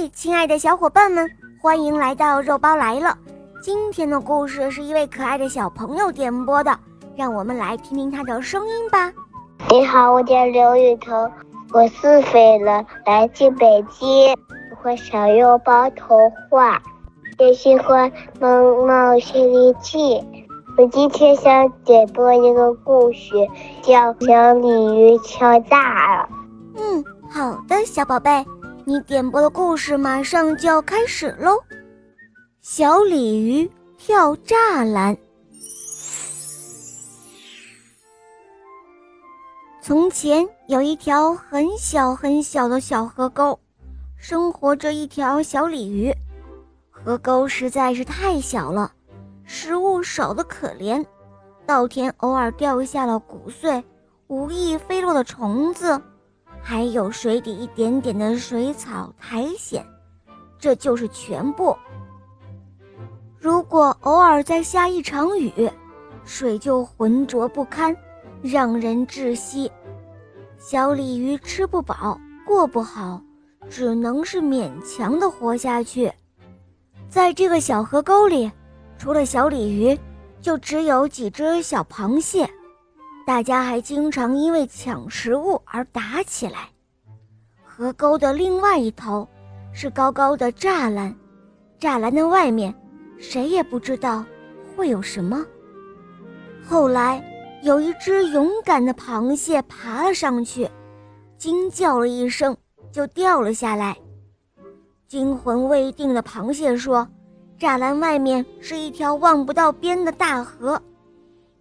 嘿，亲爱的小伙伴们，欢迎来到肉包来了。今天的故事是一位可爱的小朋友点播的，让我们来听听他的声音吧。你好，我叫刘雨桐，我四岁了，来自北京，喜小肉包童话，也喜欢《萌猫西游记》。我今天想点播一个故事，叫《小鲤鱼敲诈了》。嗯，好的，小宝贝，你点播的故事马上就要开始喽。小鲤鱼跳栅栏。从前有一条很小很小的小河沟，生活着一条小鲤鱼。河沟实在是太小了。食物少得可怜，稻田偶尔掉下了谷穗，无意飞落的虫子，还有水底一点点的水草苔藓，这就是全部。如果偶尔再下一场雨，水就浑浊不堪，让人窒息。小鲤鱼吃不饱，过不好，只能是勉强的活下去。在这个小河沟里。除了小鲤鱼，就只有几只小螃蟹，大家还经常因为抢食物而打起来。河沟的另外一头是高高的栅栏，栅栏的外面谁也不知道会有什么。后来有一只勇敢的螃蟹爬了上去，惊叫了一声，就掉了下来。惊魂未定的螃蟹说。栅栏外面是一条望不到边的大河，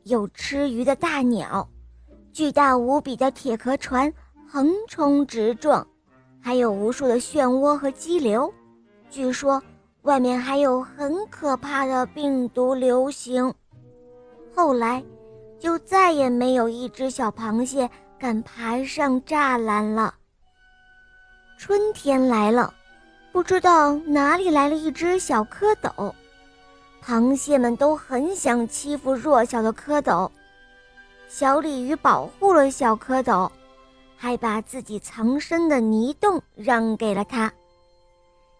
有吃鱼的大鸟，巨大无比的铁壳船横冲直撞，还有无数的漩涡和激流。据说外面还有很可怕的病毒流行。后来，就再也没有一只小螃蟹敢爬上栅栏了。春天来了。不知道哪里来了一只小蝌蚪，螃蟹们都很想欺负弱小的蝌蚪。小鲤鱼保护了小蝌蚪，还把自己藏身的泥洞让给了它。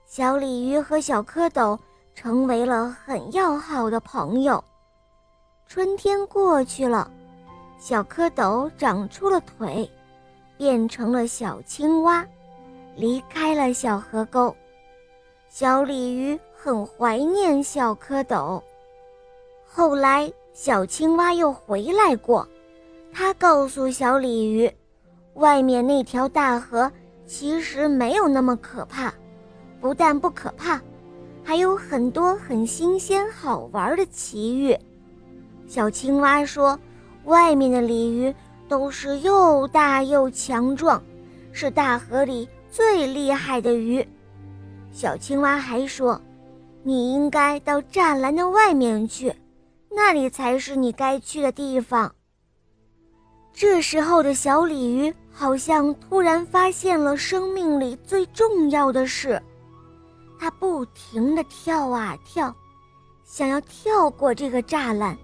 小鲤鱼和小蝌蚪成为了很要好的朋友。春天过去了，小蝌蚪长出了腿，变成了小青蛙，离开了小河沟。小鲤鱼很怀念小蝌蚪。后来，小青蛙又回来过，它告诉小鲤鱼，外面那条大河其实没有那么可怕，不但不可怕，还有很多很新鲜好玩的奇遇。小青蛙说，外面的鲤鱼都是又大又强壮，是大河里最厉害的鱼。小青蛙还说：“你应该到栅栏的外面去，那里才是你该去的地方。”这时候的小鲤鱼好像突然发现了生命里最重要的事，它不停地跳啊跳，想要跳过这个栅栏。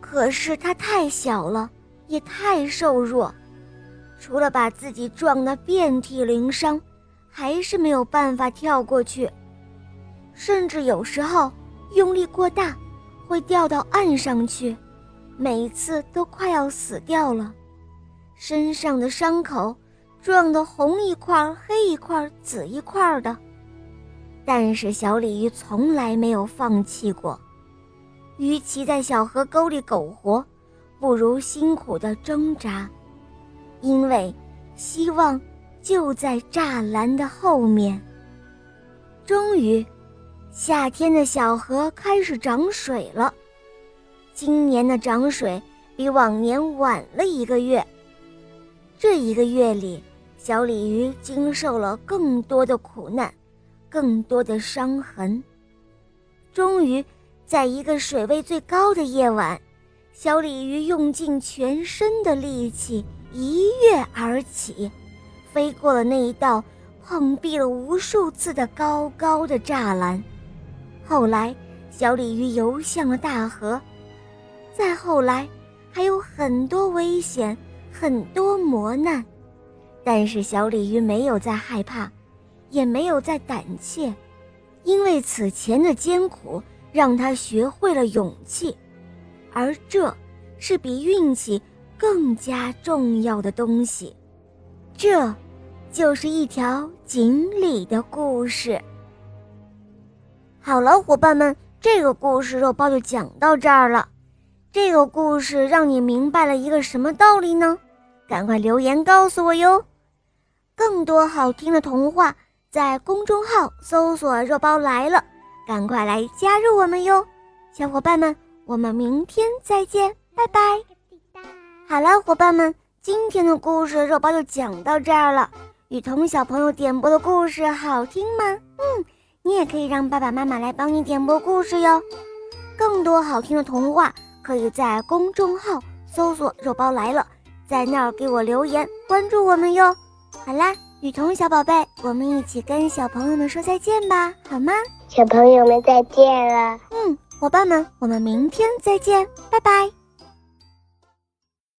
可是它太小了，也太瘦弱，除了把自己撞得遍体鳞伤。还是没有办法跳过去，甚至有时候用力过大，会掉到岸上去，每次都快要死掉了，身上的伤口撞得红一块黑一块紫一块的。但是小鲤鱼从来没有放弃过，与其在小河沟里苟活，不如辛苦的挣扎，因为希望。就在栅栏的后面。终于，夏天的小河开始涨水了。今年的涨水比往年晚了一个月。这一个月里，小鲤鱼经受了更多的苦难，更多的伤痕。终于，在一个水位最高的夜晚，小鲤鱼用尽全身的力气一跃而起。飞过了那一道碰壁了无数次的高高的栅栏，后来小鲤鱼游向了大河，再后来还有很多危险，很多磨难，但是小鲤鱼没有再害怕，也没有再胆怯，因为此前的艰苦让他学会了勇气，而这是比运气更加重要的东西。这，就是一条锦鲤的故事。好了，伙伴们，这个故事肉包就讲到这儿了。这个故事让你明白了一个什么道理呢？赶快留言告诉我哟！更多好听的童话，在公众号搜索“肉包来了”，赶快来加入我们哟！小伙伴们，我们明天再见，拜拜！好了，伙伴们，今天的故事肉包就讲到这儿了。雨桐小朋友点播的故事好听吗？嗯，你也可以让爸爸妈妈来帮你点播故事哟。更多好听的童话。可以在公众号搜索“肉包来了”，在那儿给我留言，关注我们哟。好啦，雨桐小宝贝，我们一起跟小朋友们说再见吧，好吗？小朋友们再见了。嗯，伙伴们，我们明天再见，拜拜。